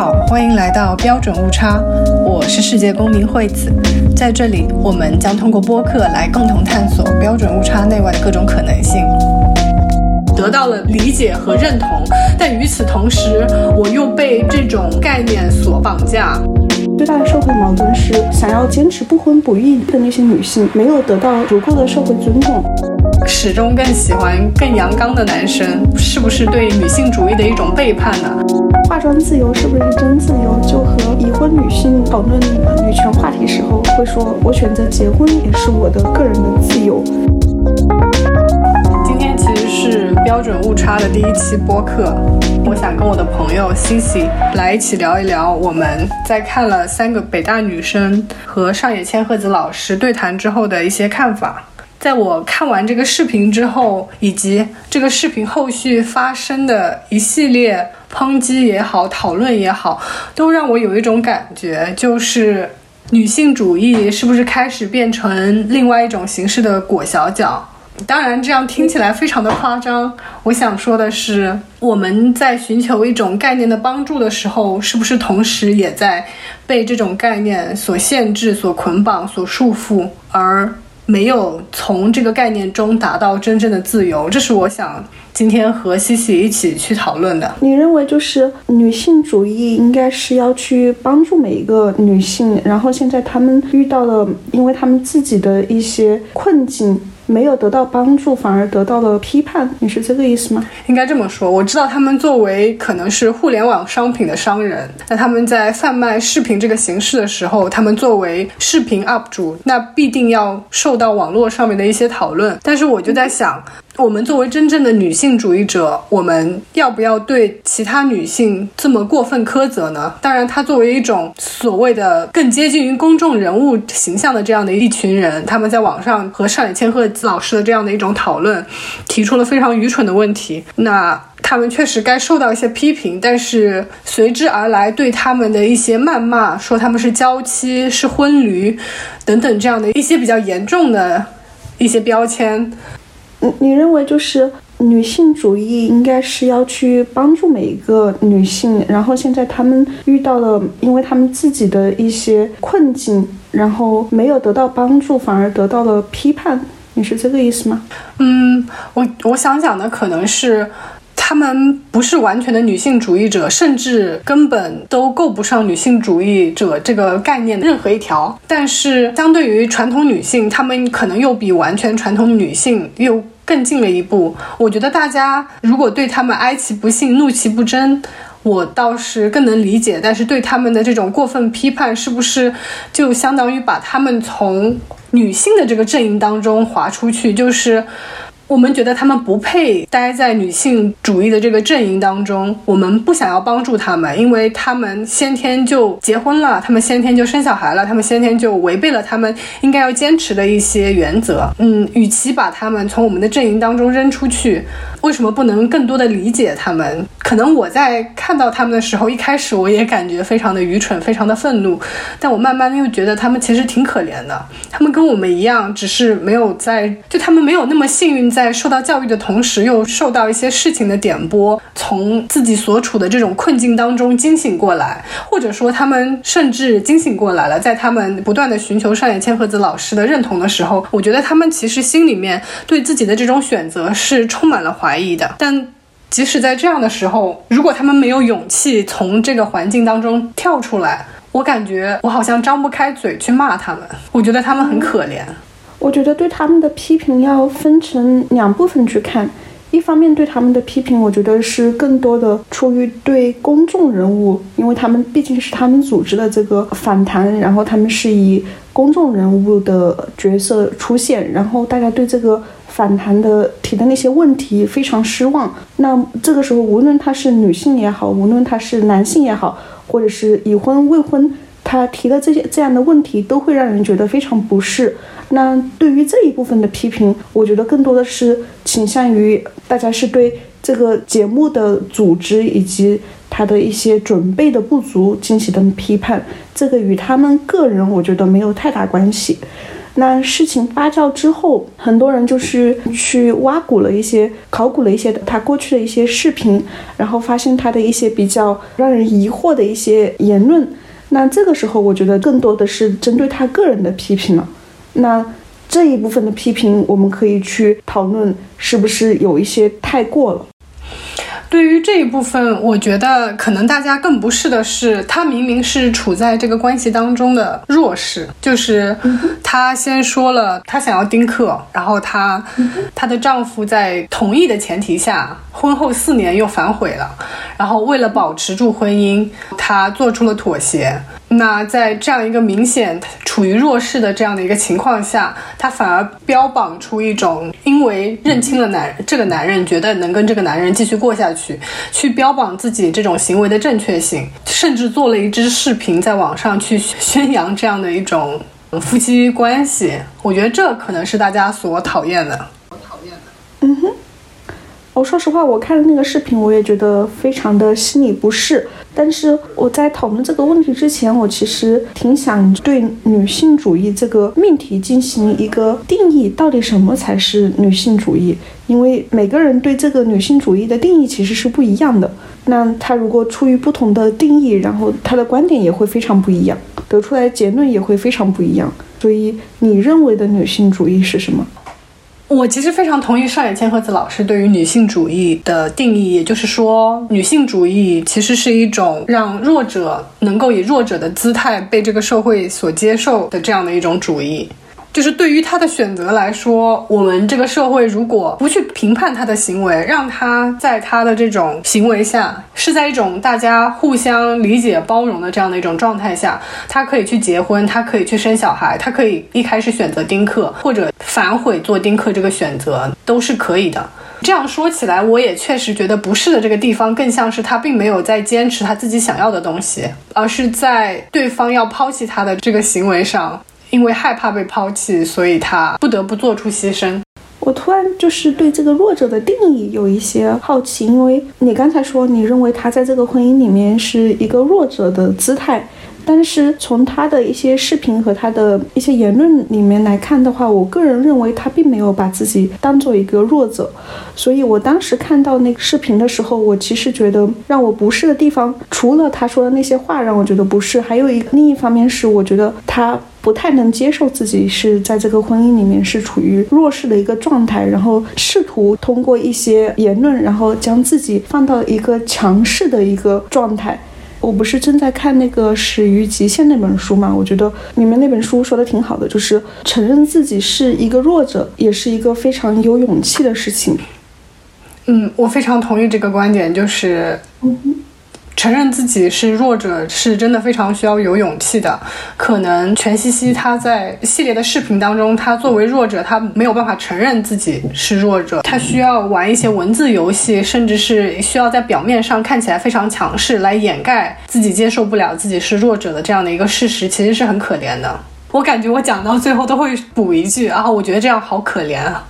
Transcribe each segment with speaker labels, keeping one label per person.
Speaker 1: 好，欢迎来到标准误差，我是世界公民惠子，在这里我们将通过播客来共同探索标准误差内外的各种可能性，得到了理解和认同，但与此同时，我又被这种概念所绑架。
Speaker 2: 最大的社会矛盾是，想要坚持不婚不育的那些女性没有得到足够的社会尊重。
Speaker 1: 始终更喜欢更阳刚的男生，是不是对女性主义的一种背叛呢？
Speaker 2: 化妆自由是不是真自由？就和已婚女性讨论女权话题时候，会说我选择结婚也是我的个人的自由。
Speaker 1: 今天其实是标准误差的第一期播客，我想跟我的朋友 Cici 来一起聊一聊我们在看了三个北大女生和上野千鹤子老师对谈之后的一些看法。在我看完这个视频之后，以及这个视频后续发生的一系列抨击也好、讨论也好，都让我有一种感觉，就是女性主义是不是开始变成另外一种形式的裹小脚？当然，这样听起来非常的夸张。我想说的是，我们在寻求一种概念的帮助的时候，是不是同时也在被这种概念所限制、所捆绑、所束缚？而没有从这个概念中达到真正的自由，这是我想今天和西西一起去讨论的。
Speaker 2: 你认为就是女性主义应该是要去帮助每一个女性，然后现在她们遇到了，因为她们自己的一些困境。没有得到帮助，反而得到了批判，你是这个意思吗？
Speaker 1: 应该这么说。我知道他们作为可能是互联网商品的商人，那他们在贩卖视频这个形式的时候，他们作为视频 UP 主，那必定要受到网络上面的一些讨论。但是我就在想。我们作为真正的女性主义者，我们要不要对其他女性这么过分苛责呢？当然，她作为一种所谓的更接近于公众人物形象的这样的一群人，他们在网上和上野千鹤子老师的这样的一种讨论，提出了非常愚蠢的问题。那他们确实该受到一些批评，但是随之而来对他们的一些谩骂，说他们是娇妻、是婚驴等等这样的一些比较严重的一些标签。
Speaker 2: 你你认为就是女性主义应该是要去帮助每一个女性，然后现在她们遇到了，因为她们自己的一些困境，然后没有得到帮助，反而得到了批判，你是这个意思吗？
Speaker 1: 嗯，我我想讲的可能是，她们不是完全的女性主义者，甚至根本都够不上女性主义者这个概念的任何一条。但是相对于传统女性，她们可能又比完全传统女性又。更近了一步，我觉得大家如果对他们哀其不幸，怒其不争，我倒是更能理解。但是对他们的这种过分批判，是不是就相当于把他们从女性的这个阵营当中划出去？就是。我们觉得他们不配待在女性主义的这个阵营当中，我们不想要帮助他们，因为他们先天就结婚了，他们先天就生小孩了，他们先天就违背了他们应该要坚持的一些原则。嗯，与其把他们从我们的阵营当中扔出去，为什么不能更多的理解他们？可能我在看到他们的时候，一开始我也感觉非常的愚蠢，非常的愤怒，但我慢慢又觉得他们其实挺可怜的，他们跟我们一样，只是没有在，就他们没有那么幸运在。在受到教育的同时，又受到一些事情的点拨，从自己所处的这种困境当中惊醒过来，或者说他们甚至惊醒过来了。在他们不断的寻求上野千鹤子老师的认同的时候，我觉得他们其实心里面对自己的这种选择是充满了怀怀疑的。但即使在这样的时候，如果他们没有勇气从这个环境当中跳出来，我感觉我好像张不开嘴去骂他们。我觉得他们很可怜。
Speaker 2: 我觉得对他们的批评要分成两部分去看，一方面对他们的批评，我觉得是更多的出于对公众人物，因为他们毕竟是他们组织的这个反弹，然后他们是以公众人物的角色出现，然后大家对这个反弹的提的那些问题非常失望。那这个时候，无论他是女性也好，无论他是男性也好，或者是已婚未婚，他提的这些这样的问题，都会让人觉得非常不适。那对于这一部分的批评，我觉得更多的是倾向于大家是对这个节目的组织以及他的一些准备的不足进行的批判，这个与他们个人我觉得没有太大关系。那事情发酵之后，很多人就是去挖古了一些、考古了一些他过去的一些视频，然后发现他的一些比较让人疑惑的一些言论。那这个时候，我觉得更多的是针对他个人的批评了。那这一部分的批评，我们可以去讨论是不是有一些太过了。
Speaker 1: 对于这一部分，我觉得可能大家更不适的是，她明明是处在这个关系当中的弱势，就是她先说了她想要丁克，然后她她的丈夫在同意的前提下，婚后四年又反悔了，然后为了保持住婚姻，她做出了妥协。那在这样一个明显处于弱势的这样的一个情况下，她反而标榜出一种因为认清了男这个男人，觉得能跟这个男人继续过下去，去标榜自己这种行为的正确性，甚至做了一支视频在网上去宣扬这样的一种夫妻关系。我觉得这可能是大家所讨厌的。我讨厌的。
Speaker 2: 嗯哼。我说实话，我看了那个视频，我也觉得非常的心里不适。但是我在讨论这个问题之前，我其实挺想对女性主义这个命题进行一个定义，到底什么才是女性主义？因为每个人对这个女性主义的定义其实是不一样的。那他如果出于不同的定义，然后他的观点也会非常不一样，得出来结论也会非常不一样。所以，你认为的女性主义是什么？
Speaker 1: 我其实非常同意上野千鹤子老师对于女性主义的定义，也就是说，女性主义其实是一种让弱者能够以弱者的姿态被这个社会所接受的这样的一种主义。就是对于他的选择来说，我们这个社会如果不去评判他的行为，让他在他的这种行为下，是在一种大家互相理解、包容的这样的一种状态下，他可以去结婚，他可以去生小孩，他可以一开始选择丁克，或者反悔做丁克这个选择都是可以的。这样说起来，我也确实觉得不是的这个地方，更像是他并没有在坚持他自己想要的东西，而是在对方要抛弃他的这个行为上。因为害怕被抛弃，所以他不得不做出牺牲。
Speaker 2: 我突然就是对这个弱者的定义有一些好奇，因为你刚才说你认为他在这个婚姻里面是一个弱者的姿态。但是从他的一些视频和他的一些言论里面来看的话，我个人认为他并没有把自己当做一个弱者，所以我当时看到那个视频的时候，我其实觉得让我不适的地方，除了他说的那些话让我觉得不适，还有一个另一方面是我觉得他不太能接受自己是在这个婚姻里面是处于弱势的一个状态，然后试图通过一些言论，然后将自己放到一个强势的一个状态。我不是正在看那个《始于极限》那本书嘛？我觉得里面那本书说的挺好的，就是承认自己是一个弱者，也是一个非常有勇气的事情。
Speaker 1: 嗯，我非常同意这个观点，就是。承认自己是弱者是真的非常需要有勇气的。可能全西西他在系列的视频当中，他作为弱者，他没有办法承认自己是弱者，他需要玩一些文字游戏，甚至是需要在表面上看起来非常强势，来掩盖自己接受不了自己是弱者的这样的一个事实，其实是很可怜的。我感觉我讲到最后都会补一句，啊我觉得这样好可怜啊。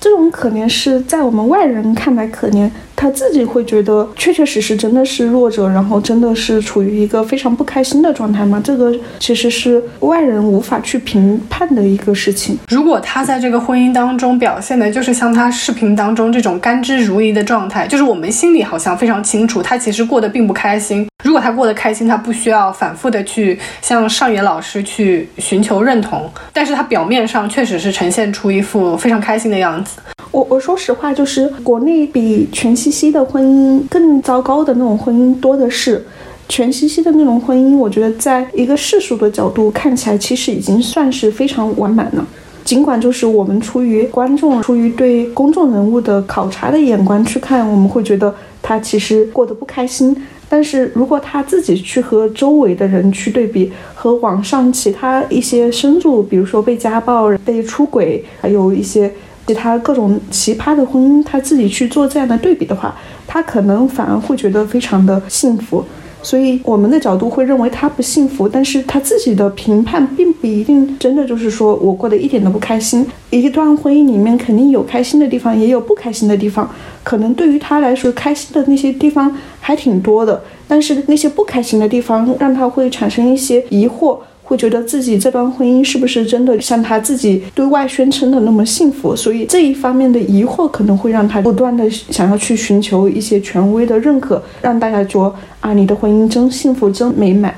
Speaker 2: 这种可怜是在我们外人看来可怜。他自己会觉得确确实实真的是弱者，然后真的是处于一个非常不开心的状态吗？这个其实是外人无法去评判的一个事情。
Speaker 1: 如果他在这个婚姻当中表现的就是像他视频当中这种甘之如饴的状态，就是我们心里好像非常清楚，他其实过得并不开心。如果他过得开心，他不需要反复的去向上野老师去寻求认同，但是他表面上确实是呈现出一副非常开心的样子。
Speaker 2: 我我说实话，就是国内比全西西的婚姻更糟糕的那种婚姻多的是，全西西的那种婚姻，我觉得在一个世俗的角度看起来，其实已经算是非常完满了。尽管就是我们出于观众、出于对公众人物的考察的眼光去看，我们会觉得他其实过得不开心。但是如果他自己去和周围的人去对比，和网上其他一些深入，比如说被家暴、被出轨，还有一些。其他各种奇葩的婚姻，他自己去做这样的对比的话，他可能反而会觉得非常的幸福。所以我们的角度会认为他不幸福，但是他自己的评判并不一定真的就是说我过得一点都不开心。一段婚姻里面肯定有开心的地方，也有不开心的地方。可能对于他来说，开心的那些地方还挺多的，但是那些不开心的地方让他会产生一些疑惑。会觉得自己这段婚姻是不是真的像他自己对外宣称的那么幸福，所以这一方面的疑惑可能会让他不断的想要去寻求一些权威的认可，让大家说啊，你的婚姻真幸福，真美满。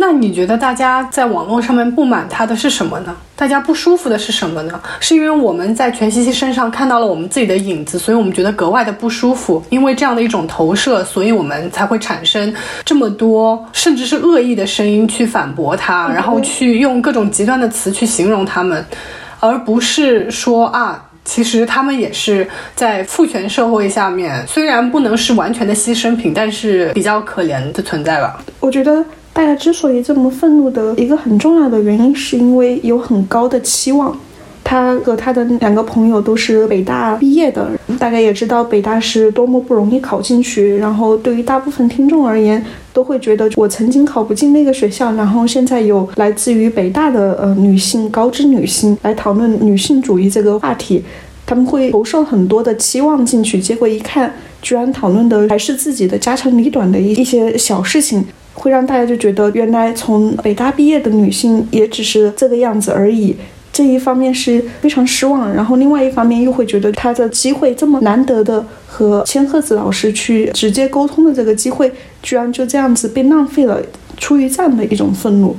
Speaker 1: 那你觉得大家在网络上面不满他的是什么呢？大家不舒服的是什么呢？是因为我们在全西西身上看到了我们自己的影子，所以我们觉得格外的不舒服。因为这样的一种投射，所以我们才会产生这么多甚至是恶意的声音去反驳他，然后去用各种极端的词去形容他们，而不是说啊，其实他们也是在父权社会下面，虽然不能是完全的牺牲品，但是比较可怜的存在吧。
Speaker 2: 我觉得。大家之所以这么愤怒的一个很重要的原因，是因为有很高的期望。他和他的两个朋友都是北大毕业的，大家也知道北大是多么不容易考进去。然后对于大部分听众而言，都会觉得我曾经考不进那个学校，然后现在有来自于北大的呃女性高知女性来讨论女性主义这个话题，他们会投射很多的期望进去，结果一看，居然讨论的还是自己的家长里短的一一些小事情。会让大家就觉得，原来从北大毕业的女性也只是这个样子而已。这一方面是非常失望，然后另外一方面又会觉得她的机会这么难得的和千鹤子老师去直接沟通的这个机会，居然就这样子被浪费了。出于这样的一种愤怒，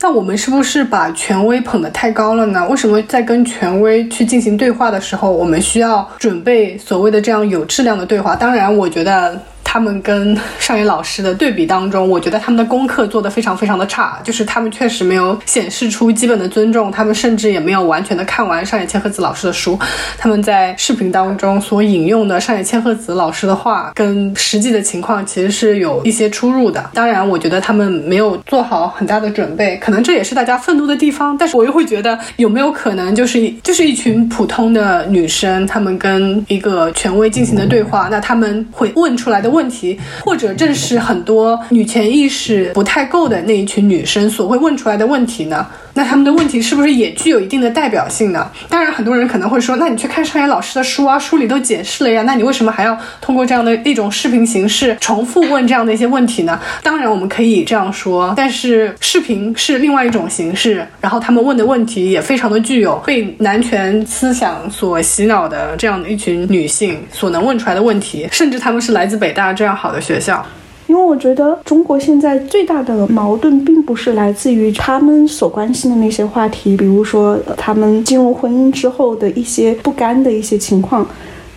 Speaker 1: 那我们是不是把权威捧得太高了呢？为什么在跟权威去进行对话的时候，我们需要准备所谓的这样有质量的对话？当然，我觉得。他们跟上野老师的对比当中，我觉得他们的功课做得非常非常的差，就是他们确实没有显示出基本的尊重，他们甚至也没有完全的看完上野千鹤子老师的书。他们在视频当中所引用的上野千鹤子老师的话，跟实际的情况其实是有一些出入的。当然，我觉得他们没有做好很大的准备，可能这也是大家愤怒的地方。但是我又会觉得，有没有可能就是就是一群普通的女生，她们跟一个权威进行的对话，那他们会问出来的问。问题，或者正是很多女权意识不太够的那一群女生所会问出来的问题呢？那他们的问题是不是也具有一定的代表性呢？当然，很多人可能会说，那你去看上野老师的书啊，书里都解释了呀，那你为什么还要通过这样的一种视频形式重复问这样的一些问题呢？当然，我们可以这样说，但是视频是另外一种形式，然后他们问的问题也非常的具有被男权思想所洗脑的这样的一群女性所能问出来的问题，甚至他们是来自北大这样好的学校。
Speaker 2: 因为我觉得中国现在最大的矛盾，并不是来自于他们所关心的那些话题，比如说他们进入婚姻之后的一些不甘的一些情况。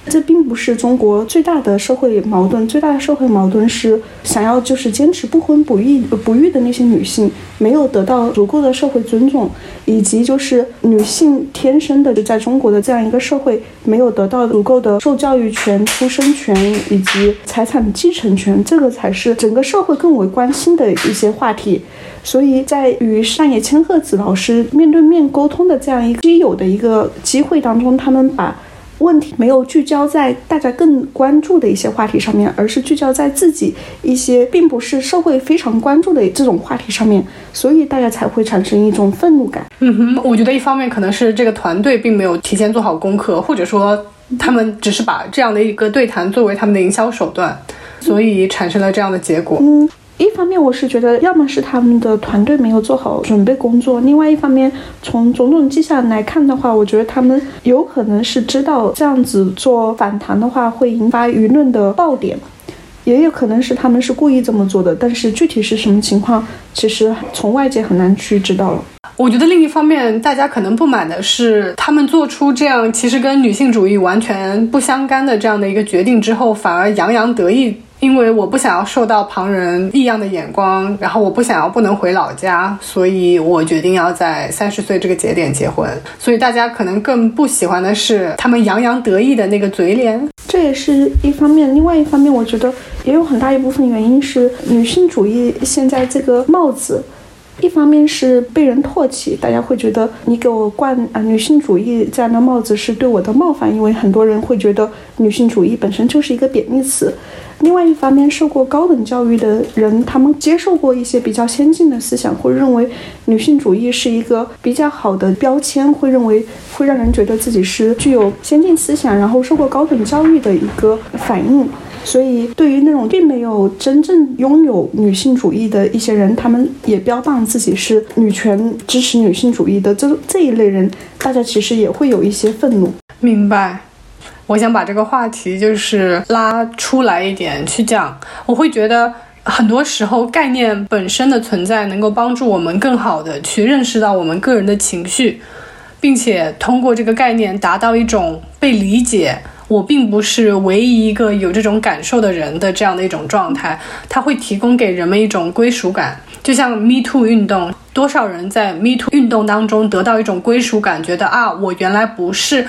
Speaker 2: 这并不是中国最大的社会矛盾，最大的社会矛盾是想要就是坚持不婚不育不育的那些女性没有得到足够的社会尊重，以及就是女性天生的就在中国的这样一个社会没有得到足够的受教育权、出生权以及财产继承权，这个才是整个社会更为关心的一些话题。所以在与上野千鹤子老师面对面沟通的这样一个稀有的一个机会当中，他们把。问题没有聚焦在大家更关注的一些话题上面，而是聚焦在自己一些并不是社会非常关注的这种话题上面，所以大家才会产生一种愤怒感。
Speaker 1: 嗯哼，我觉得一方面可能是这个团队并没有提前做好功课，或者说他们只是把这样的一个对谈作为他们的营销手段，所以产生了这样的结果。
Speaker 2: 嗯。一方面，我是觉得，要么是他们的团队没有做好准备工作；另外一方面，从种种迹象来看的话，我觉得他们有可能是知道这样子做反弹的话会引发舆论的爆点，也有可能是他们是故意这么做的。但是具体是什么情况，其实从外界很难去知道了。
Speaker 1: 我觉得另一方面，大家可能不满的是，他们做出这样其实跟女性主义完全不相干的这样的一个决定之后，反而洋洋得意。因为我不想要受到旁人异样的眼光，然后我不想要不能回老家，所以我决定要在三十岁这个节点结婚。所以大家可能更不喜欢的是他们洋洋得意的那个嘴脸，
Speaker 2: 这也是一方面。另外一方面，我觉得也有很大一部分原因是女性主义现在这个帽子。一方面是被人唾弃，大家会觉得你给我冠啊女性主义这样的帽子是对我的冒犯，因为很多人会觉得女性主义本身就是一个贬义词。另外一方面，受过高等教育的人，他们接受过一些比较先进的思想，会认为女性主义是一个比较好的标签，会认为会让人觉得自己是具有先进思想，然后受过高等教育的一个反应。所以对于那种并没有真正拥有女性主义的一些人，他们也标榜自己是女权支持女性主义的这这一类人，大家其实也会有一些愤怒。
Speaker 1: 明白。我想把这个话题就是拉出来一点去讲，我会觉得很多时候概念本身的存在能够帮助我们更好的去认识到我们个人的情绪，并且通过这个概念达到一种被理解，我并不是唯一一个有这种感受的人的这样的一种状态，它会提供给人们一种归属感，就像 Me Too 运动。多少人在 Me Too 运动当中得到一种归属感，觉得啊，我原来不是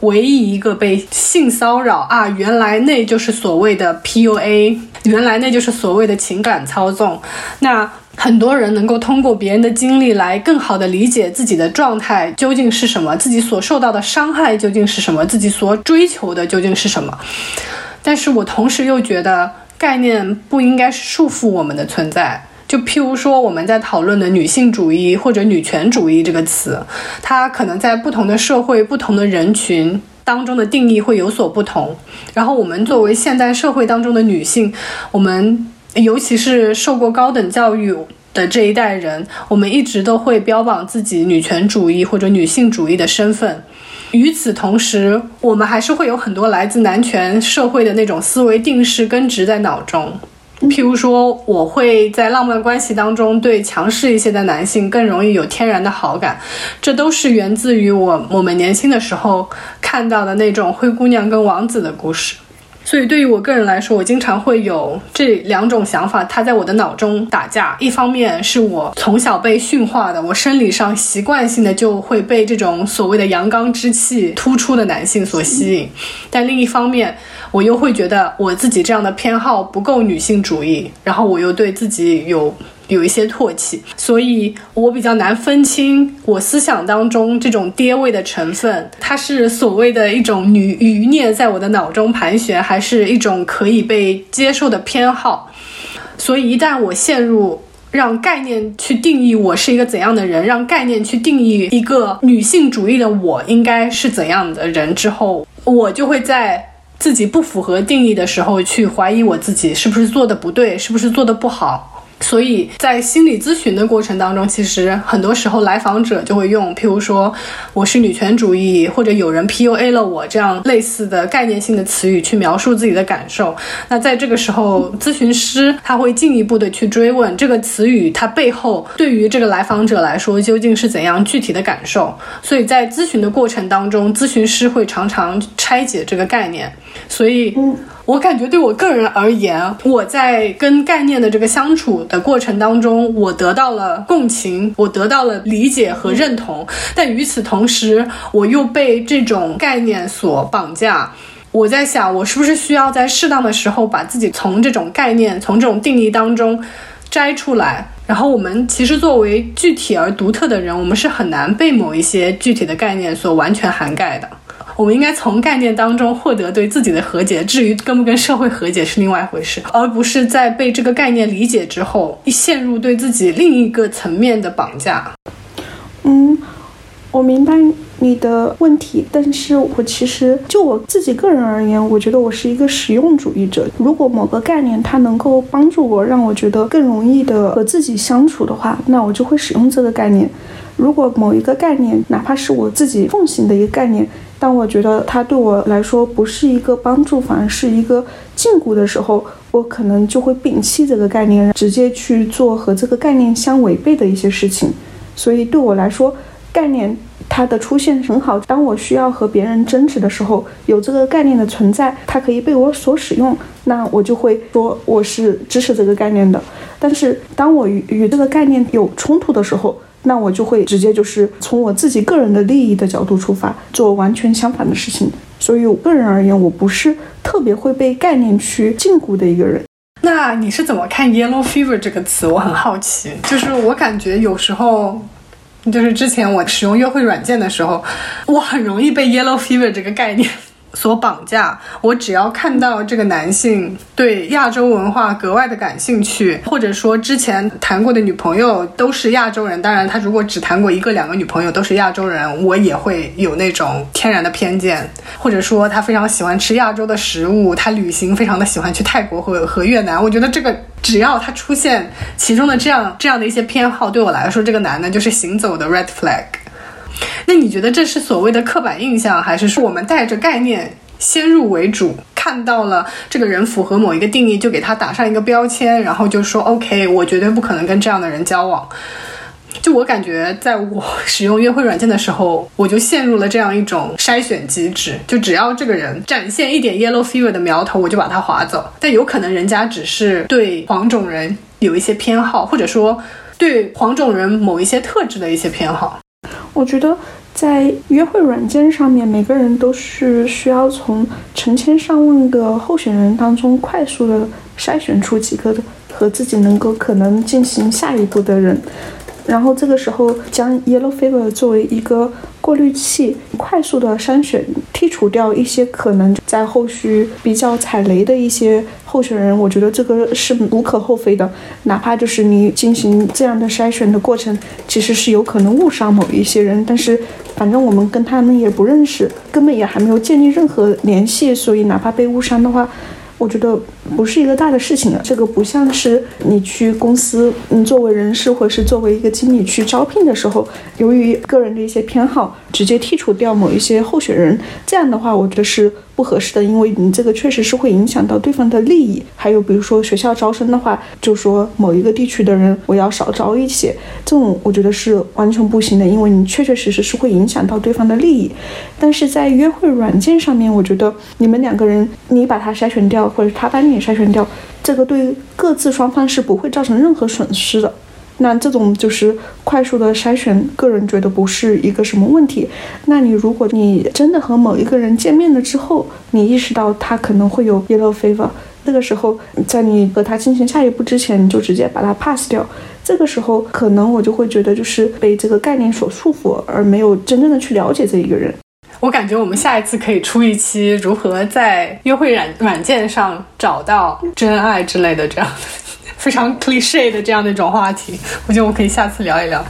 Speaker 1: 唯一一个被性骚扰啊，原来那就是所谓的 PUA，原来那就是所谓的情感操纵。那很多人能够通过别人的经历来更好的理解自己的状态究竟是什么，自己所受到的伤害究竟是什么，自己所追求的究竟是什么。但是我同时又觉得概念不应该是束缚我们的存在。就譬如说，我们在讨论的女性主义或者女权主义这个词，它可能在不同的社会、不同的人群当中的定义会有所不同。然后，我们作为现代社会当中的女性，我们尤其是受过高等教育的这一代人，我们一直都会标榜自己女权主义或者女性主义的身份。与此同时，我们还是会有很多来自男权社会的那种思维定式根植在脑中。譬如说，我会在浪漫关系当中对强势一些的男性更容易有天然的好感，这都是源自于我我们年轻的时候看到的那种灰姑娘跟王子的故事。所以，对于我个人来说，我经常会有这两种想法，它在我的脑中打架。一方面是我从小被驯化的，我生理上习惯性的就会被这种所谓的阳刚之气突出的男性所吸引，但另一方面。我又会觉得我自己这样的偏好不够女性主义，然后我又对自己有有一些唾弃，所以我比较难分清我思想当中这种爹味的成分，它是所谓的一种女余孽在我的脑中盘旋，还是一种可以被接受的偏好。所以一旦我陷入让概念去定义我是一个怎样的人，让概念去定义一个女性主义的我应该是怎样的人之后，我就会在。自己不符合定义的时候，去怀疑我自己是不是做的不对，是不是做的不好。所以在心理咨询的过程当中，其实很多时候来访者就会用，譬如说我是女权主义，或者有人 PUA 了我这样类似的概念性的词语去描述自己的感受。那在这个时候，咨询师他会进一步的去追问这个词语它背后对于这个来访者来说究竟是怎样具体的感受。所以在咨询的过程当中，咨询师会常常拆解这个概念。所以。我感觉对我个人而言，我在跟概念的这个相处的过程当中，我得到了共情，我得到了理解和认同。但与此同时，我又被这种概念所绑架。我在想，我是不是需要在适当的时候把自己从这种概念、从这种定义当中摘出来？然后，我们其实作为具体而独特的人，我们是很难被某一些具体的概念所完全涵盖的。我们应该从概念当中获得对自己的和解，至于跟不跟社会和解是另外一回事，而不是在被这个概念理解之后，陷入对自己另一个层面的绑架。
Speaker 2: 嗯，我明白你的问题，但是我其实就我自己个人而言，我觉得我是一个实用主义者。如果某个概念它能够帮助我，让我觉得更容易的和自己相处的话，那我就会使用这个概念。如果某一个概念，哪怕是我自己奉行的一个概念，当我觉得它对我来说不是一个帮助，反而是一个禁锢的时候，我可能就会摒弃这个概念，直接去做和这个概念相违背的一些事情。所以对我来说，概念它的出现很好。当我需要和别人争执的时候，有这个概念的存在，它可以被我所使用，那我就会说我是支持这个概念的。但是当我与与这个概念有冲突的时候，那我就会直接就是从我自己个人的利益的角度出发，做完全相反的事情。所以，我个人而言，我不是特别会被概念去禁锢的一个人。
Speaker 1: 那你是怎么看 “yellow fever” 这个词？我很好奇。就是我感觉有时候，就是之前我使用约会软件的时候，我很容易被 “yellow fever” 这个概念所绑架。我只要看到这个男性对亚洲文化格外的感兴趣，或者说之前谈过的女朋友都是亚洲人，当然他如果只谈过一个两个女朋友都是亚洲人，我也会有那种天然的偏见。或者说他非常喜欢吃亚洲的食物，他旅行非常的喜欢去泰国和和越南。我觉得这个只要他出现其中的这样这样的一些偏好，对我来说，这个男的就是行走的 red flag。那你觉得这是所谓的刻板印象，还是说我们带着概念先入为主，看到了这个人符合某一个定义，就给他打上一个标签，然后就说 OK，我绝对不可能跟这样的人交往？就我感觉，在我 使用约会软件的时候，我就陷入了这样一种筛选机制，就只要这个人展现一点 yellow fever 的苗头，我就把他划走。但有可能人家只是对黄种人有一些偏好，或者说对黄种人某一些特质的一些偏好。
Speaker 2: 我觉得在约会软件上面，每个人都是需要从成千上万个候选人当中快速的筛选出几个的和自己能够可能进行下一步的人。然后这个时候将 Yellow Fever 作为一个过滤器，快速的筛选，剔除掉一些可能在后续比较踩雷的一些候选人，我觉得这个是无可厚非的。哪怕就是你进行这样的筛选的过程，其实是有可能误伤某一些人，但是反正我们跟他们也不认识，根本也还没有建立任何联系，所以哪怕被误伤的话。我觉得不是一个大的事情了，这个不像是你去公司，你，作为人事或者是作为一个经理去招聘的时候，由于个人的一些偏好，直接剔除掉某一些候选人，这样的话，我觉得是。不合适的，因为你这个确实是会影响到对方的利益。还有比如说学校招生的话，就说某一个地区的人我要少招一些，这种我觉得是完全不行的，因为你确确实实是会影响到对方的利益。但是在约会软件上面，我觉得你们两个人你把他筛选掉，或者他把你筛选掉，这个对各自双方是不会造成任何损失的。那这种就是快速的筛选，个人觉得不是一个什么问题。那你如果你真的和某一个人见面了之后，你意识到他可能会有 yellow fever，那个时候在你和他进行下一步之前，你就直接把他 pass 掉。这个时候可能我就会觉得就是被这个概念所束缚，而没有真正的去了解这一个人。
Speaker 1: 我感觉我们下一次可以出一期如何在约会软软件上找到真爱之类的这样。非常 cliche 的这样的一种话题，我觉得我可以下次聊一聊。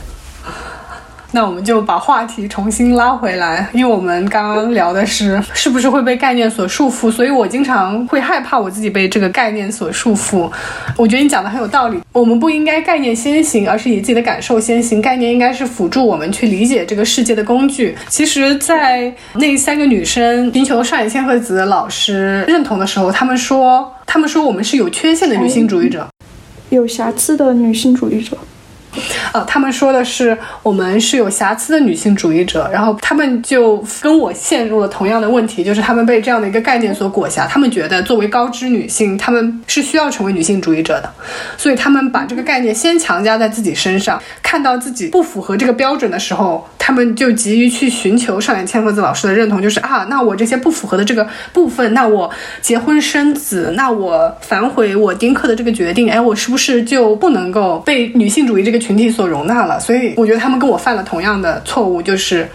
Speaker 1: 那我们就把话题重新拉回来，因为我们刚刚聊的是是不是会被概念所束缚，所以我经常会害怕我自己被这个概念所束缚。我觉得你讲的很有道理，我们不应该概念先行，而是以自己的感受先行。概念应该是辅助我们去理解这个世界的工具。其实，在那三个女生寻求上野千鹤子老师认同的时候，他们说，他们说我们是有缺陷的女性主义者。
Speaker 2: 有瑕疵的女性主义者。
Speaker 1: 呃，他们说的是我们是有瑕疵的女性主义者，然后他们就跟我陷入了同样的问题，就是他们被这样的一个概念所裹挟，他们觉得作为高知女性，他们是需要成为女性主义者的，所以他们把这个概念先强加在自己身上，看到自己不符合这个标准的时候，他们就急于去寻求上野千鹤子老师的认同，就是啊，那我这些不符合的这个部分，那我结婚生子，那我反悔我丁克的这个决定，哎，我是不是就不能够被女性主义这个？群体所容纳了，所以我觉得他们跟我犯了同样的错误，就是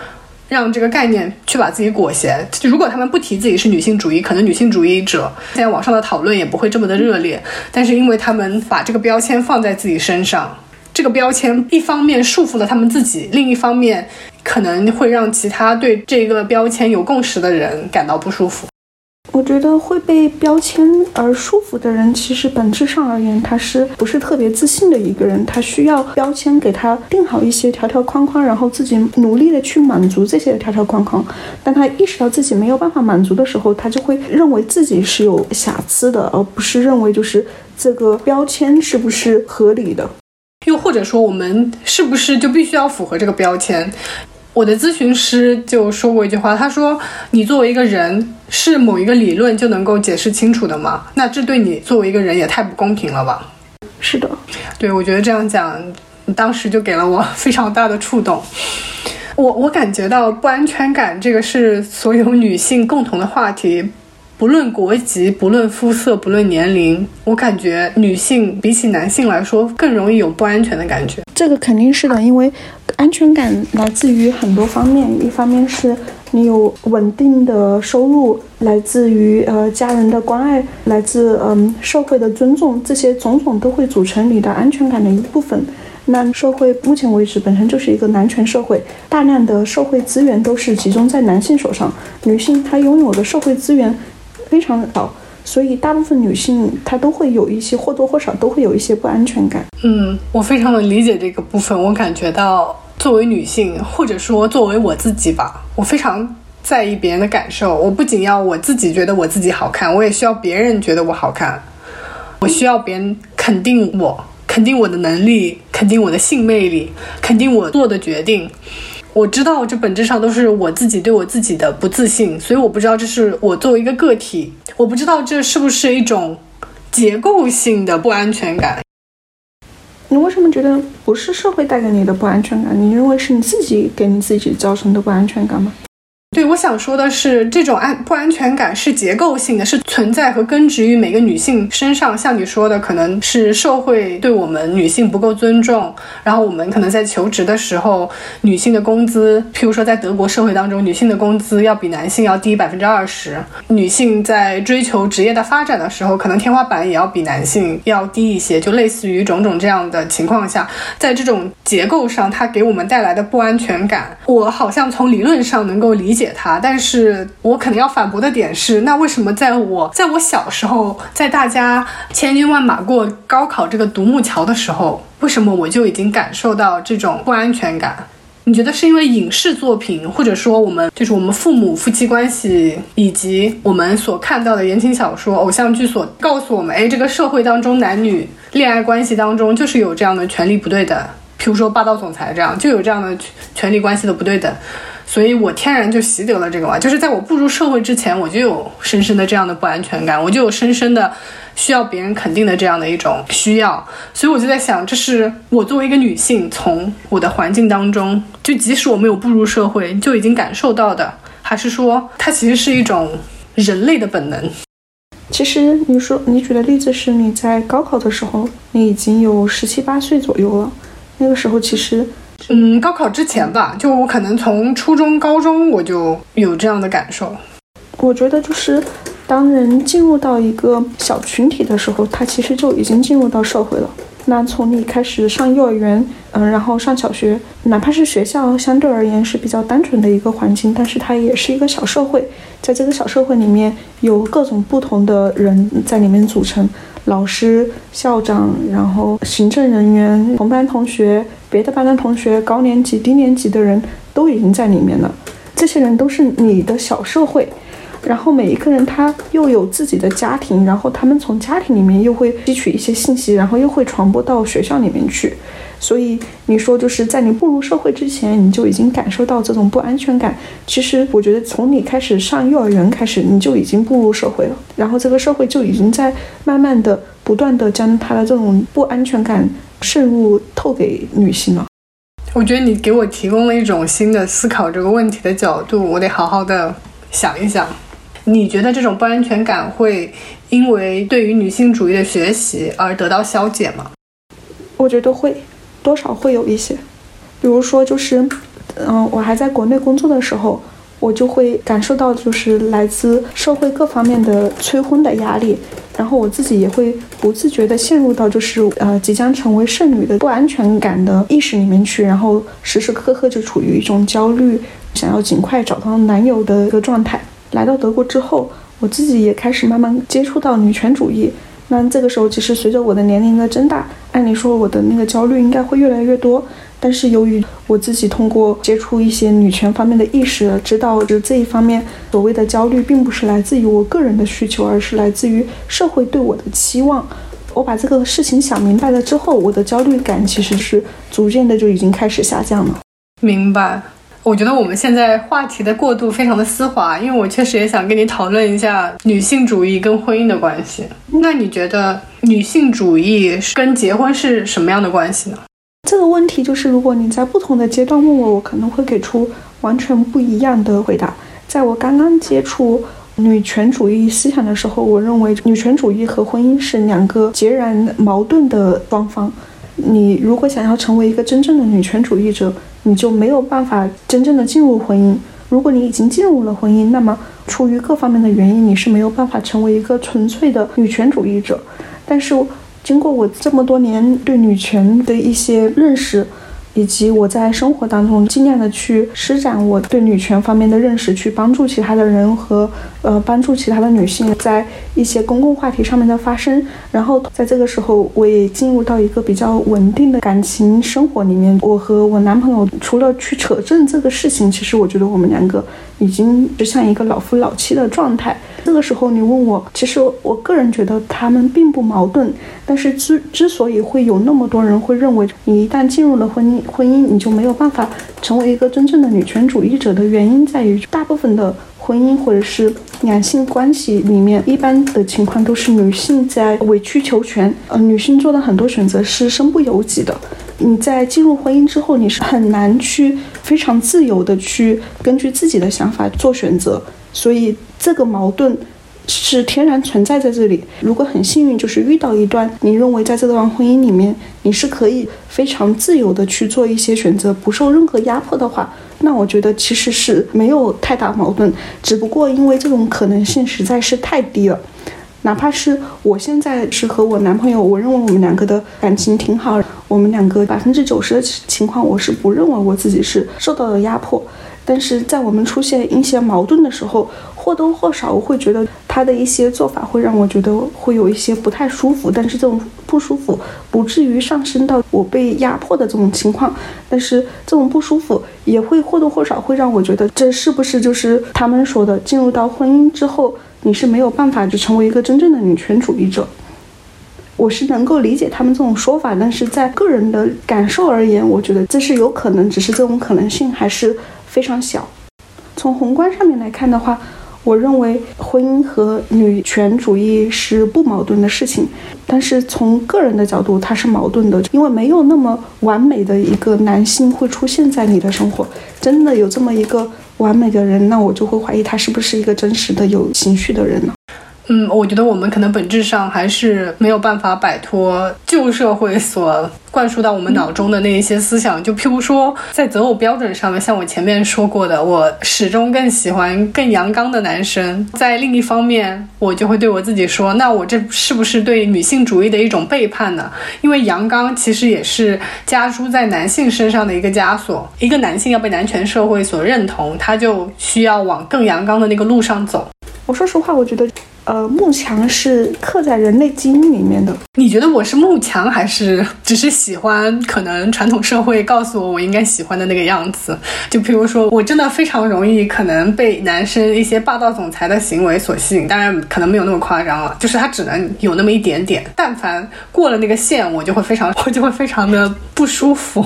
Speaker 1: 让这个概念去把自己裹挟。如果他们不提自己是女性主义，可能女性主义者在网上的讨论也不会这么的热烈。但是因为他们把这个标签放在自己身上，这个标签一方面束缚了他们自己，另一方面可能会让其他对这个标签有共识的人感到不舒服。
Speaker 2: 我觉得会被标签而束缚的人，其实本质上而言，他是不是特别自信的一个人？他需要标签给他定好一些条条框框，然后自己努力的去满足这些条条框框。当他意识到自己没有办法满足的时候，他就会认为自己是有瑕疵的，而不是认为就是这个标签是不是合理的。
Speaker 1: 又或者说，我们是不是就必须要符合这个标签？我的咨询师就说过一句话，他说：“你作为一个人，是某一个理论就能够解释清楚的吗？那这对你作为一个人也太不公平了吧？”
Speaker 2: 是的，
Speaker 1: 对，我觉得这样讲，当时就给了我非常大的触动。我我感觉到不安全感，这个是所有女性共同的话题。不论国籍，不论肤色，不论年龄，我感觉女性比起男性来说更容易有不安全的感觉。
Speaker 2: 这个肯定是的，因为安全感来自于很多方面，一方面是你有稳定的收入，来自于呃家人的关爱，来自嗯社会的尊重，这些种种都会组成你的安全感的一部分。那社会目前为止本身就是一个男权社会，大量的社会资源都是集中在男性手上，女性她拥有的社会资源非常的少，所以大部分女性她都会有一些或多或少都会有一些不安全感。
Speaker 1: 嗯，我非常的理解这个部分，我感觉到作为女性，或者说作为我自己吧，我非常在意别人的感受。我不仅要我自己觉得我自己好看，我也需要别人觉得我好看，我需要别人肯定我。肯定我的能力，肯定我的性魅力，肯定我做的决定。我知道这本质上都是我自己对我自己的不自信，所以我不知道这是我作为一个个体，我不知道这是不是一种结构性的不安全感。
Speaker 2: 你为什么觉得不是社会带给你的不安全感？你认为是你自己给你自己造成的不安全感吗？
Speaker 1: 对，我想说的是，这种安不安全感是结构性的，是存在和根植于每个女性身上。像你说的，可能是社会对我们女性不够尊重，然后我们可能在求职的时候，女性的工资，譬如说在德国社会当中，女性的工资要比男性要低百分之二十。女性在追求职业的发展的时候，可能天花板也要比男性要低一些。就类似于种种这样的情况下，在这种结构上，它给我们带来的不安全感，我好像从理论上能够理解。解他，但是我可能要反驳的点是，那为什么在我在我小时候，在大家千军万马过高考这个独木桥的时候，为什么我就已经感受到这种不安全感？你觉得是因为影视作品，或者说我们就是我们父母夫妻关系，以及我们所看到的言情小说、偶像剧所告诉我们，哎，这个社会当中男女恋爱关系当中就是有这样的权利不对等，譬如说霸道总裁这样，就有这样的权利关系的不对等。所以我天然就习得了这个嘛，就是在我步入社会之前，我就有深深的这样的不安全感，我就有深深的需要别人肯定的这样的一种需要。所以我就在想，这是我作为一个女性，从我的环境当中，就即使我没有步入社会，就已经感受到的，还是说它其实是一种人类的本能？
Speaker 2: 其实你说你举的例子是你在高考的时候，你已经有十七八岁左右了，那个时候其实。
Speaker 1: 嗯，高考之前吧，就我可能从初中、高中我就有这样的感受。
Speaker 2: 我觉得就是，当人进入到一个小群体的时候，他其实就已经进入到社会了。那从你开始上幼儿园，嗯，然后上小学，哪怕是学校，相对而言是比较单纯的一个环境，但是它也是一个小社会。在这个小社会里面，有各种不同的人在里面组成。老师、校长，然后行政人员、同班同学、别的班的同学、高年级、低年级的人都已经在里面了。这些人都是你的小社会，然后每一个人他又有自己的家庭，然后他们从家庭里面又会吸取一些信息，然后又会传播到学校里面去。所以你说就是在你步入社会之前，你就已经感受到这种不安全感。其实我觉得从你开始上幼儿园开始，你就已经步入社会了，然后这个社会就已经在慢慢的、不断的将他的这种不安全感渗入透给女性了。
Speaker 1: 我觉得你给我提供了一种新的思考这个问题的角度，我得好好的想一想。你觉得这种不安全感会因为对于女性主义的学习而得到消解吗？
Speaker 2: 我觉得会。多少会有一些，比如说就是，嗯，我还在国内工作的时候，我就会感受到就是来自社会各方面的催婚的压力，然后我自己也会不自觉的陷入到就是呃即将成为剩女的不安全感的意识里面去，然后时时刻刻就处于一种焦虑，想要尽快找到男友的一个状态。来到德国之后，我自己也开始慢慢接触到女权主义。那这个时候，其实随着我的年龄的增大，按理说我的那个焦虑应该会越来越多。但是由于我自己通过接触一些女权方面的意识，知道就这一方面所谓的焦虑，并不是来自于我个人的需求，而是来自于社会对我的期望。我把这个事情想明白了之后，我的焦虑感其实是逐渐的就已经开始下降了。
Speaker 1: 明白。我觉得我们现在话题的过渡非常的丝滑，因为我确实也想跟你讨论一下女性主义跟婚姻的关系。那你觉得女性主义跟结婚是什么样的关系呢？
Speaker 2: 这个问题就是，如果你在不同的阶段问我，我可能会给出完全不一样的回答。在我刚刚接触女权主义思想的时候，我认为女权主义和婚姻是两个截然矛盾的双方。你如果想要成为一个真正的女权主义者，你就没有办法真正的进入婚姻。如果你已经进入了婚姻，那么出于各方面的原因，你是没有办法成为一个纯粹的女权主义者。但是，经过我这么多年对女权的一些认识。以及我在生活当中尽量的去施展我对女权方面的认识，去帮助其他的人和呃帮助其他的女性在一些公共话题上面的发声。然后在这个时候，我也进入到一个比较稳定的感情生活里面。我和我男朋友除了去扯证这个事情，其实我觉得我们两个已经就像一个老夫老妻的状态。这个时候，你问我，其实我个人觉得他们并不矛盾。但是之之所以会有那么多人会认为，你一旦进入了婚姻，婚姻你就没有办法成为一个真正的女权主义者的原因，在于大部分的婚姻或者是两性关系里面，一般的情况都是女性在委曲求全，呃，女性做的很多选择是身不由己的。你在进入婚姻之后，你是很难去非常自由的去根据自己的想法做选择，所以这个矛盾。是天然存在在这里。如果很幸运，就是遇到一段你认为在这段婚姻里面你是可以非常自由的去做一些选择，不受任何压迫的话，那我觉得其实是没有太大矛盾。只不过因为这种可能性实在是太低了，哪怕是我现在是和我男朋友，我认为我们两个的感情挺好，我们两个百分之九十的情况，我是不认为我自己是受到了压迫。但是在我们出现一些矛盾的时候，或多或少我会觉得他的一些做法会让我觉得会有一些不太舒服。但是这种不舒服不至于上升到我被压迫的这种情况。但是这种不舒服也会或多或少会让我觉得，这是不是就是他们说的，进入到婚姻之后你是没有办法就成为一个真正的女权主义者？我是能够理解他们这种说法，但是在个人的感受而言，我觉得这是有可能，只是这种可能性还是。非常小。从宏观上面来看的话，我认为婚姻和女权主义是不矛盾的事情。但是从个人的角度，它是矛盾的，因为没有那么完美的一个男性会出现在你的生活。真的有这么一个完美的人，那我就会怀疑他是不是一个真实的有情绪的人呢？
Speaker 1: 嗯，我觉得我们可能本质上还是没有办法摆脱旧社会所灌输到我们脑中的那一些思想。就譬如说，在择偶标准上面，像我前面说过的，我始终更喜欢更阳刚的男生。在另一方面，我就会对我自己说，那我这是不是对女性主义的一种背叛呢？因为阳刚其实也是加诸在男性身上的一个枷锁。一个男性要被男权社会所认同，他就需要往更阳刚的那个路上走。
Speaker 2: 我说实话，我觉得。呃，慕强是刻在人类基因里面的。
Speaker 1: 你觉得我是慕强，还是只是喜欢可能传统社会告诉我我应该喜欢的那个样子？就比如说，我真的非常容易可能被男生一些霸道总裁的行为所吸引，当然可能没有那么夸张了，就是他只能有那么一点点。但凡过了那个线，我就会非常，我就会非常的不舒服。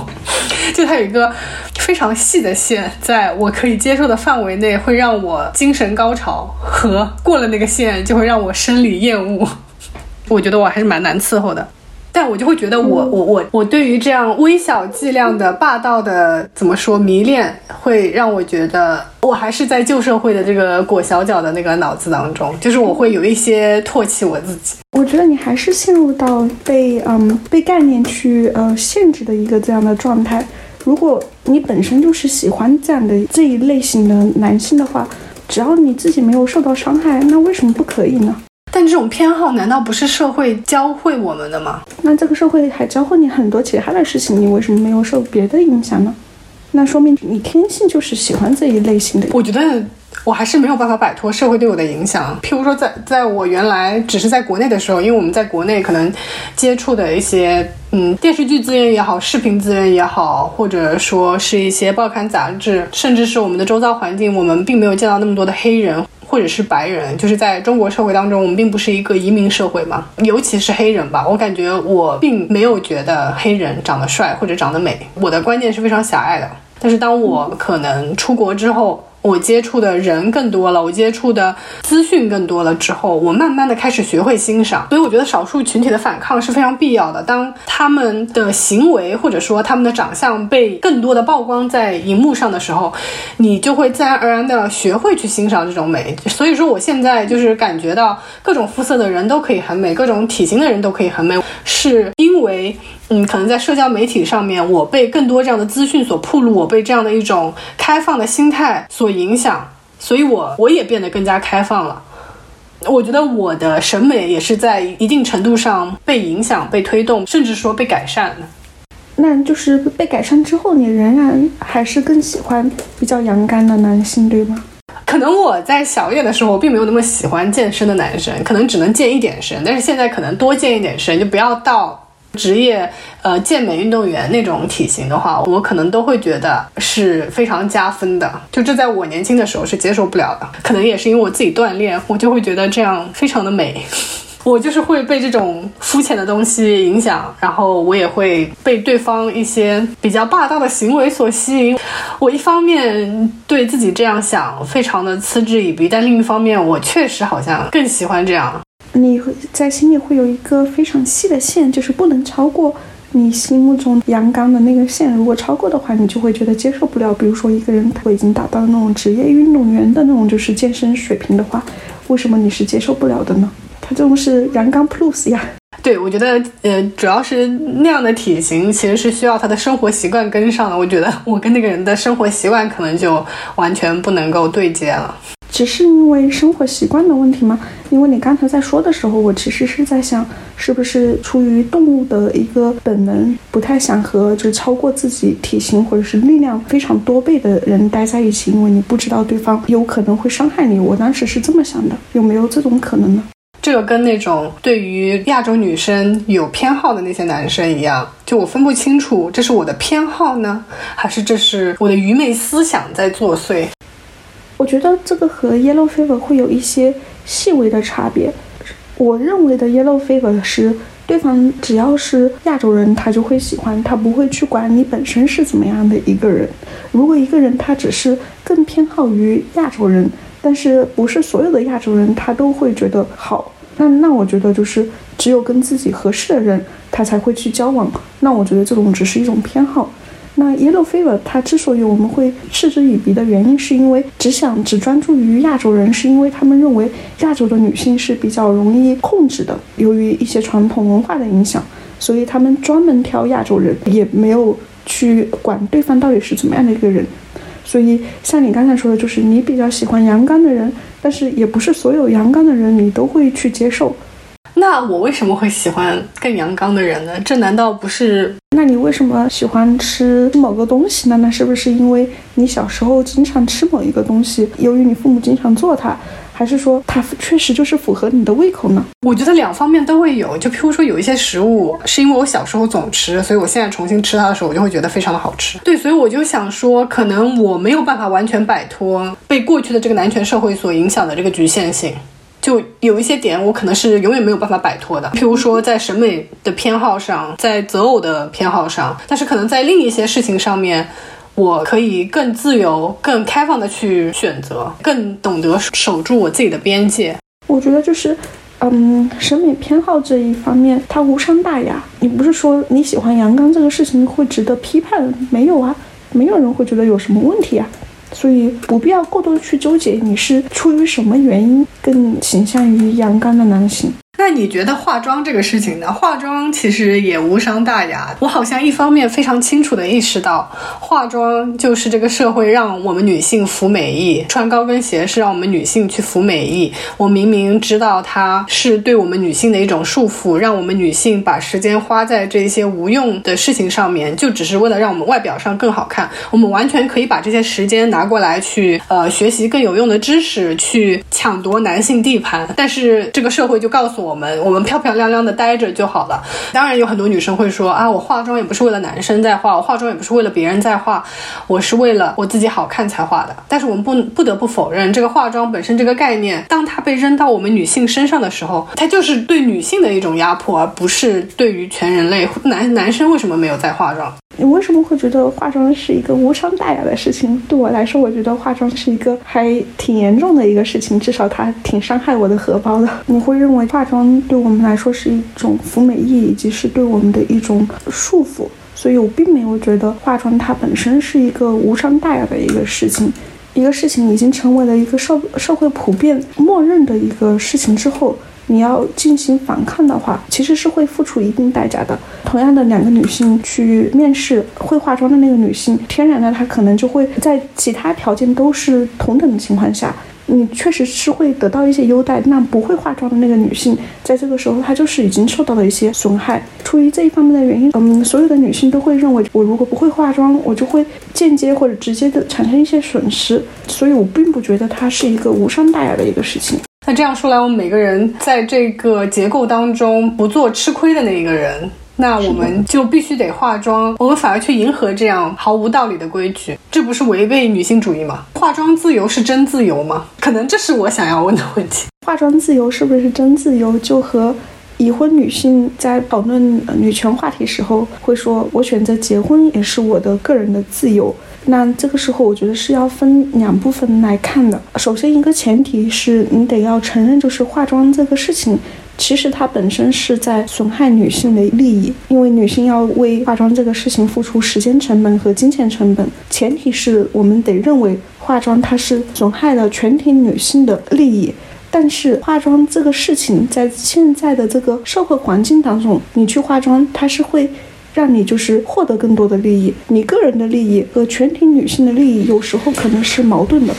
Speaker 1: 就他有一个非常细的线，在我可以接受的范围内，会让我精神高潮，和过了那个线。就会让我生理厌恶，我觉得我还是蛮难伺候的，但我就会觉得我我我我对于这样微小剂量的霸道的怎么说迷恋，会让我觉得我还是在旧社会的这个裹小脚的那个脑子当中，就是我会有一些唾弃我自己。
Speaker 2: 我觉得你还是陷入到被嗯被概念去呃限制的一个这样的状态。如果你本身就是喜欢这样的这一类型的男性的话。只要你自己没有受到伤害，那为什么不可以呢？
Speaker 1: 但这种偏好难道不是社会教会我们的吗？
Speaker 2: 那这个社会还教会你很多其他的事情，你为什么没有受别的影响呢？那说明你天性就是喜欢这一类型的。
Speaker 1: 我觉得。我还是没有办法摆脱社会对我的影响。譬如说，在在我原来只是在国内的时候，因为我们在国内可能接触的一些嗯电视剧资源也好，视频资源也好，或者说是一些报刊杂志，甚至是我们的周遭环境，我们并没有见到那么多的黑人或者是白人。就是在中国社会当中，我们并不是一个移民社会嘛，尤其是黑人吧。我感觉我并没有觉得黑人长得帅或者长得美，我的观念是非常狭隘的。但是当我可能出国之后，我接触的人更多了，我接触的资讯更多了之后，我慢慢的开始学会欣赏。所以我觉得少数群体的反抗是非常必要的。当他们的行为或者说他们的长相被更多的曝光在荧幕上的时候，你就会自然而然的学会去欣赏这种美。所以说，我现在就是感觉到各种肤色的人都可以很美，各种体型的人都可以很美，是因为。嗯，可能在社交媒体上面，我被更多这样的资讯所铺路，我被这样的一种开放的心态所影响，所以我我也变得更加开放了。我觉得我的审美也是在一定程度上被影响、被推动，甚至说被改善的。
Speaker 2: 那就是被改善之后，你仍然还是更喜欢比较阳刚的男性，对吗？
Speaker 1: 可能我在小一点的时候，我并没有那么喜欢健身的男生，可能只能健一点身，但是现在可能多健一点身，就不要到。职业呃健美运动员那种体型的话，我可能都会觉得是非常加分的。就这在我年轻的时候是接受不了的，可能也是因为我自己锻炼，我就会觉得这样非常的美。我就是会被这种肤浅的东西影响，然后我也会被对方一些比较霸道的行为所吸引。我一方面对自己这样想非常的嗤之以鼻，但另一方面我确实好像更喜欢这样。
Speaker 2: 你会在心里会有一个非常细的线，就是不能超过你心目中阳刚的那个线。如果超过的话，你就会觉得接受不了。比如说一个人他已经达到那种职业运动员的那种就是健身水平的话，为什么你是接受不了的呢？他这种是阳刚 plus 呀。
Speaker 1: 对，我觉得呃，主要是那样的体型其实是需要他的生活习惯跟上的。我觉得我跟那个人的生活习惯可能就完全不能够对接了。
Speaker 2: 只是因为生活习惯的问题吗？因为你刚才在说的时候，我其实是在想，是不是出于动物的一个本能，不太想和就是超过自己体型或者是力量非常多倍的人待在一起，因为你不知道对方有可能会伤害你。我当时是这么想的，有没有这种可能呢？
Speaker 1: 这个跟那种对于亚洲女生有偏好的那些男生一样，就我分不清楚这是我的偏好呢，还是这是我的愚昧思想在作祟。
Speaker 2: 我觉得这个和 yellow fever 会有一些细微的差别。我认为的 yellow fever 是对方只要是亚洲人，他就会喜欢，他不会去管你本身是怎么样的一个人。如果一个人他只是更偏好于亚洲人，但是不是所有的亚洲人他都会觉得好，那那我觉得就是只有跟自己合适的人他才会去交往。那我觉得这种只是一种偏好。那 yellow fever 它之所以我们会嗤之以鼻的原因，是因为只想只专注于亚洲人，是因为他们认为亚洲的女性是比较容易控制的，由于一些传统文化的影响，所以他们专门挑亚洲人，也没有去管对方到底是怎么样的一个人。所以像你刚才说的，就是你比较喜欢阳刚的人，但是也不是所有阳刚的人你都会去接受。
Speaker 1: 那我为什么会喜欢更阳刚的人呢？这难道不是？
Speaker 2: 那你为什么喜欢吃某个东西呢？那是不是因为你小时候经常吃某一个东西，由于你父母经常做它，还是说它确实就是符合你的胃口呢？
Speaker 1: 我觉得两方面都会有。就譬如说，有一些食物是因为我小时候总吃，所以我现在重新吃它的时候，我就会觉得非常的好吃。对，所以我就想说，可能我没有办法完全摆脱被过去的这个男权社会所影响的这个局限性。就有一些点，我可能是永远没有办法摆脱的。譬如说，在审美的偏好上，在择偶的偏好上，但是可能在另一些事情上面，我可以更自由、更开放的去选择，更懂得守住我自己的边界。
Speaker 2: 我觉得就是，嗯，审美偏好这一方面，它无伤大雅。你不是说你喜欢阳刚这个事情会值得批判？没有啊，没有人会觉得有什么问题啊。所以不必要过多去纠结你是出于什么原因更倾向于阳刚的男性。
Speaker 1: 那你觉得化妆这个事情呢？化妆其实也无伤大雅。我好像一方面非常清楚地意识到，化妆就是这个社会让我们女性服美役，穿高跟鞋是让我们女性去服美役。我明明知道它是对我们女性的一种束缚，让我们女性把时间花在这些无用的事情上面，就只是为了让我们外表上更好看。我们完全可以把这些时间拿过来去呃学习更有用的知识，去抢夺男性地盘。但是这个社会就告诉我。我们我们漂漂亮亮的待着就好了。当然有很多女生会说啊，我化妆也不是为了男生在化，我化妆也不是为了别人在化，我是为了我自己好看才化的。但是我们不不得不否认，这个化妆本身这个概念，当它被扔到我们女性身上的时候，它就是对女性的一种压迫，而不是对于全人类。男男生为什么没有在化妆？
Speaker 2: 你为什么会觉得化妆是一个无伤大雅的事情？对我来说，我觉得化妆是一个还挺严重的一个事情，至少它挺伤害我的荷包的。你会认为化妆对我们来说是一种服美役，以及是对我们的一种束缚，所以我并没有觉得化妆它本身是一个无伤大雅的一个事情。一个事情已经成为了一个社社会普遍默认的一个事情之后。你要进行反抗的话，其实是会付出一定代价的。同样的两个女性去面试，会化妆的那个女性，天然的她可能就会在其他条件都是同等的情况下，你确实是会得到一些优待。那不会化妆的那个女性，在这个时候她就是已经受到了一些损害。出于这一方面的原因，嗯，所有的女性都会认为，我如果不会化妆，我就会间接或者直接的产生一些损失。所以我并不觉得它是一个无伤大雅的一个事情。
Speaker 1: 那这样说来，我们每个人在这个结构当中不做吃亏的那一个人，那我们就必须得化妆。我们反而去迎合这样毫无道理的规矩，这不是违背女性主义吗？化妆自由是真自由吗？可能这是我想要问的问题。
Speaker 2: 化妆自由是不是真自由？就和已婚女性在讨论女权话题时候会说：“我选择结婚也是我的个人的自由。”那这个时候，我觉得是要分两部分来看的。首先，一个前提是你得要承认，就是化妆这个事情，其实它本身是在损害女性的利益，因为女性要为化妆这个事情付出时间成本和金钱成本。前提是我们得认为化妆它是损害了全体女性的利益。但是化妆这个事情，在现在的这个社会环境当中，你去化妆，它是会。让你就是获得更多的利益，你个人的利益和全体女性的利益有时候可能是矛盾的。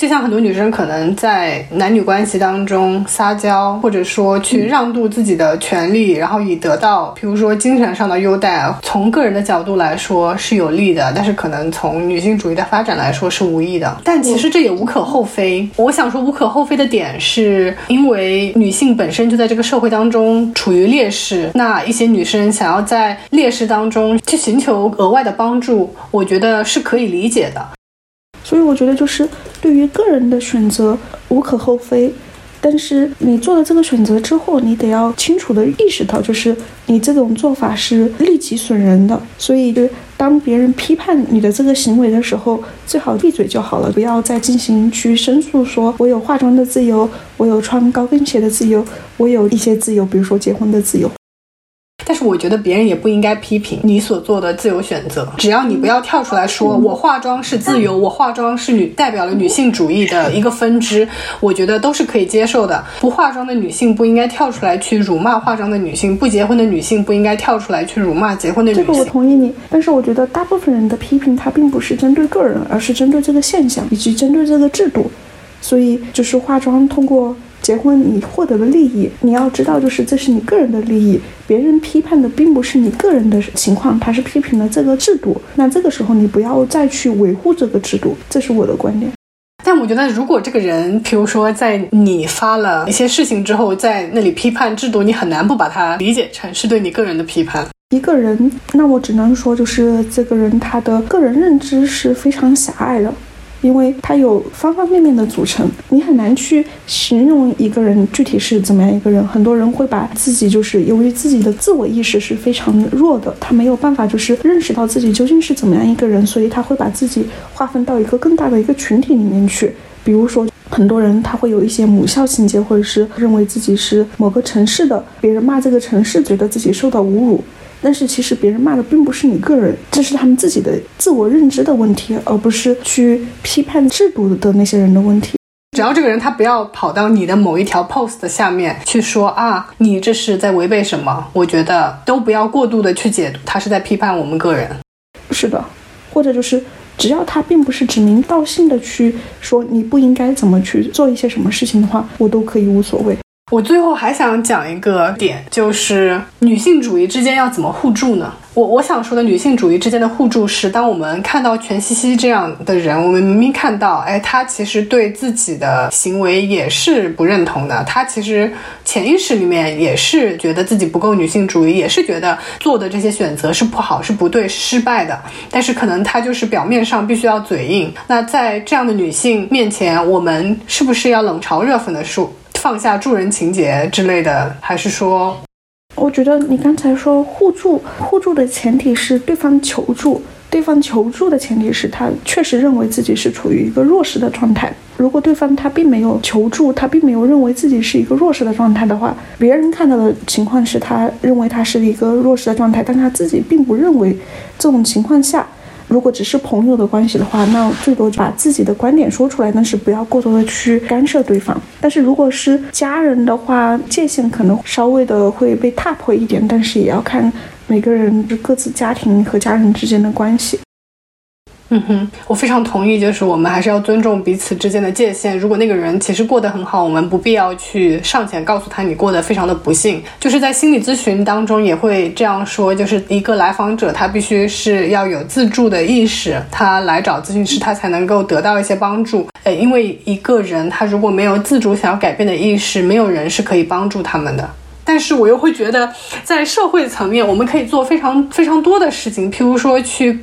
Speaker 1: 就像很多女生可能在男女关系当中撒娇，或者说去让渡自己的权利，然后以得到，比如说精神上的优待。从个人的角度来说是有利的，但是可能从女性主义的发展来说是无益的。但其实这也无可厚非。我想说无可厚非的点是因为女性本身就在这个社会当中处于劣势，那一些女生想要在劣势当中去寻求额外的帮助，我觉得是可以理解的。
Speaker 2: 所以我觉得就是对于个人的选择无可厚非，但是你做了这个选择之后，你得要清楚的意识到，就是你这种做法是利己损人的。所以，就当别人批判你的这个行为的时候，最好闭嘴就好了，不要再进行去申诉，说我有化妆的自由，我有穿高跟鞋的自由，我有一些自由，比如说结婚的自由。
Speaker 1: 但是我觉得别人也不应该批评你所做的自由选择，只要你不要跳出来说我化妆是自由，我化妆是女代表了女性主义的一个分支，我觉得都是可以接受的。不化妆的女性不应该跳出来去辱骂化妆的女性，不结婚的女性不应该跳出来去辱骂结婚的女性。
Speaker 2: 这个我同意你，但是我觉得大部分人的批评它并不是针对个人，而是针对这个现象以及针对这个制度，所以就是化妆通过。结婚，你获得了利益，你要知道，就是这是你个人的利益。别人批判的并不是你个人的情况，他是批评了这个制度。那这个时候，你不要再去维护这个制度，这是我的观点。
Speaker 1: 但我觉得，如果这个人，比如说在你发了一些事情之后，在那里批判制度，你很难不把它理解成是对你个人的批判。
Speaker 2: 一个人，那我只能说，就是这个人他的个人认知是非常狭隘的。因为它有方方面面的组成，你很难去形容一个人具体是怎么样一个人。很多人会把自己就是由于自己的自我意识是非常弱的，他没有办法就是认识到自己究竟是怎么样一个人，所以他会把自己划分到一个更大的一个群体里面去。比如说，很多人他会有一些母校情节，或者是认为自己是某个城市的，别人骂这个城市，觉得自己受到侮辱。但是其实别人骂的并不是你个人，这是他们自己的自我认知的问题，而不是去批判制度的那些人的问题。
Speaker 1: 只要这个人他不要跑到你的某一条 post 下面去说啊，你这是在违背什么？我觉得都不要过度的去解读，他是在批判我们个人。
Speaker 2: 是的，或者就是只要他并不是指名道姓的去说你不应该怎么去做一些什么事情的话，我都可以无所谓。
Speaker 1: 我最后还想讲一个点，就是女性主义之间要怎么互助呢？我我想说的女性主义之间的互助是，当我们看到全西西这样的人，我们明明看到，哎，她其实对自己的行为也是不认同的，她其实潜意识里面也是觉得自己不够女性主义，也是觉得做的这些选择是不好、是不对、是失败的。但是可能她就是表面上必须要嘴硬。那在这样的女性面前，我们是不是要冷嘲热讽的说？放下助人情节之类的，还是说，
Speaker 2: 我觉得你刚才说互助，互助的前提是对方求助，对方求助的前提是他确实认为自己是处于一个弱势的状态。如果对方他并没有求助，他并没有认为自己是一个弱势的状态的话，别人看到的情况是他认为他是一个弱势的状态，但他自己并不认为这种情况下。如果只是朋友的关系的话，那最多把自己的观点说出来，但是不要过多的去干涉对方。但是如果是家人的话，界限可能稍微的会被踏破一点，但是也要看每个人各自家庭和家人之间的关系。
Speaker 1: 嗯哼，我非常同意，就是我们还是要尊重彼此之间的界限。如果那个人其实过得很好，我们不必要去上前告诉他你过得非常的不幸。就是在心理咨询当中也会这样说，就是一个来访者他必须是要有自助的意识，他来找咨询师，他才能够得到一些帮助。诶，因为一个人他如果没有自主想要改变的意识，没有人是可以帮助他们的。但是我又会觉得，在社会层面，我们可以做非常非常多的事情，譬如说去，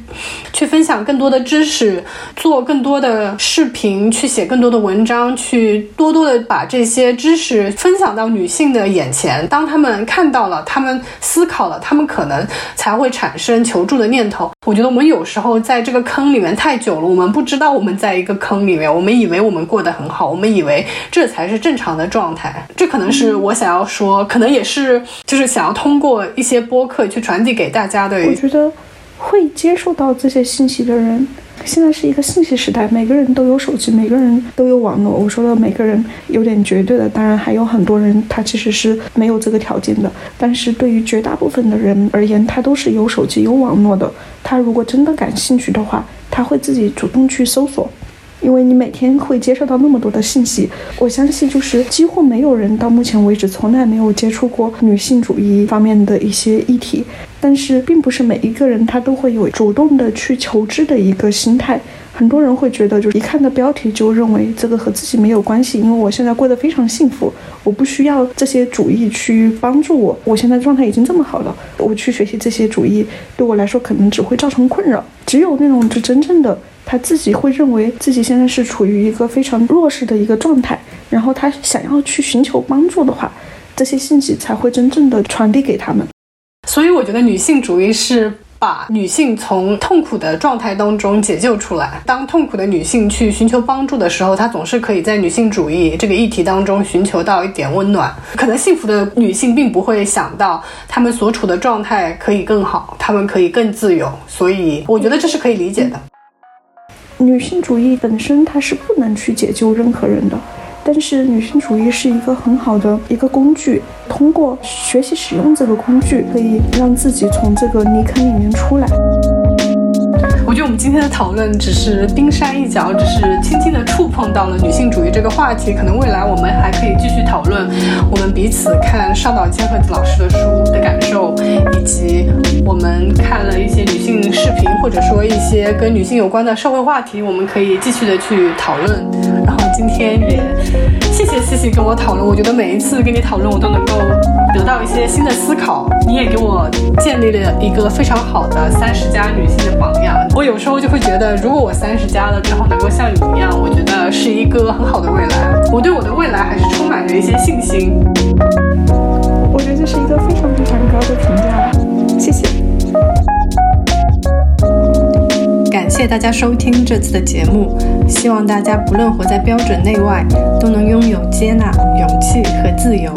Speaker 1: 去分享更多的知识，做更多的视频，去写更多的文章，去多多的把这些知识分享到女性的眼前。当他们看到了，他们思考了，他们可能才会产生求助的念头。我觉得我们有时候在这个坑里面太久了，我们不知道我们在一个坑里面，我们以为我们过得很好，我们以为这才是正常的状态。这可能是我想要说，可能也。也是，就是想要通过一些播客去传递给大家的。
Speaker 2: 我觉得会接受到这些信息的人，现在是一个信息时代，每个人都有手机，每个人都有网络。我说的每个人有点绝对的，当然还有很多人他其实是没有这个条件的。但是对于绝大部分的人而言，他都是有手机、有网络的。他如果真的感兴趣的话，他会自己主动去搜索。因为你每天会接受到那么多的信息，我相信就是几乎没有人到目前为止从来没有接触过女性主义方面的一些议题。但是，并不是每一个人他都会有主动的去求知的一个心态。很多人会觉得，就是一看到标题就认为这个和自己没有关系，因为我现在过得非常幸福，我不需要这些主义去帮助我。我现在状态已经这么好了，我去学习这些主义对我来说可能只会造成困扰。只有那种就真正的。他自己会认为自己现在是处于一个非常弱势的一个状态，然后他想要去寻求帮助的话，这些信息才会真正的传递给他们。
Speaker 1: 所以我觉得女性主义是把女性从痛苦的状态当中解救出来。当痛苦的女性去寻求帮助的时候，她总是可以在女性主义这个议题当中寻求到一点温暖。可能幸福的女性并不会想到她们所处的状态可以更好，她们可以更自由。所以我觉得这是可以理解的。
Speaker 2: 女性主义本身它是不能去解救任何人的，但是女性主义是一个很好的一个工具，通过学习使用这个工具，可以让自己从这个泥坑里面出来。
Speaker 1: 我觉得我们今天的讨论只是冰山一角，只是轻轻的触碰到了女性主义这个话题。可能未来我们还可以继续讨论我们彼此看上岛千鹤子老师的书的感受，以及我们看了一些女性视频，或者说一些跟女性有关的社会话题，我们可以继续的去讨论。然后今天也谢谢西西跟我讨论，我觉得每一次跟你讨论，我都能够得到一些新的思考。你也给我建立了一个非常好的三十加女性的榜样。我有时候就会觉得，如果我三十加了之后能够像你一样，我觉得是一个很好的未来。我对我的未来还是充满着一些信心。
Speaker 2: 我觉得这是一个非常非常高的评价，谢谢。
Speaker 1: 感谢大家收听这次的节目，希望大家不论活在标准内外，都能拥有接纳、勇气和自由。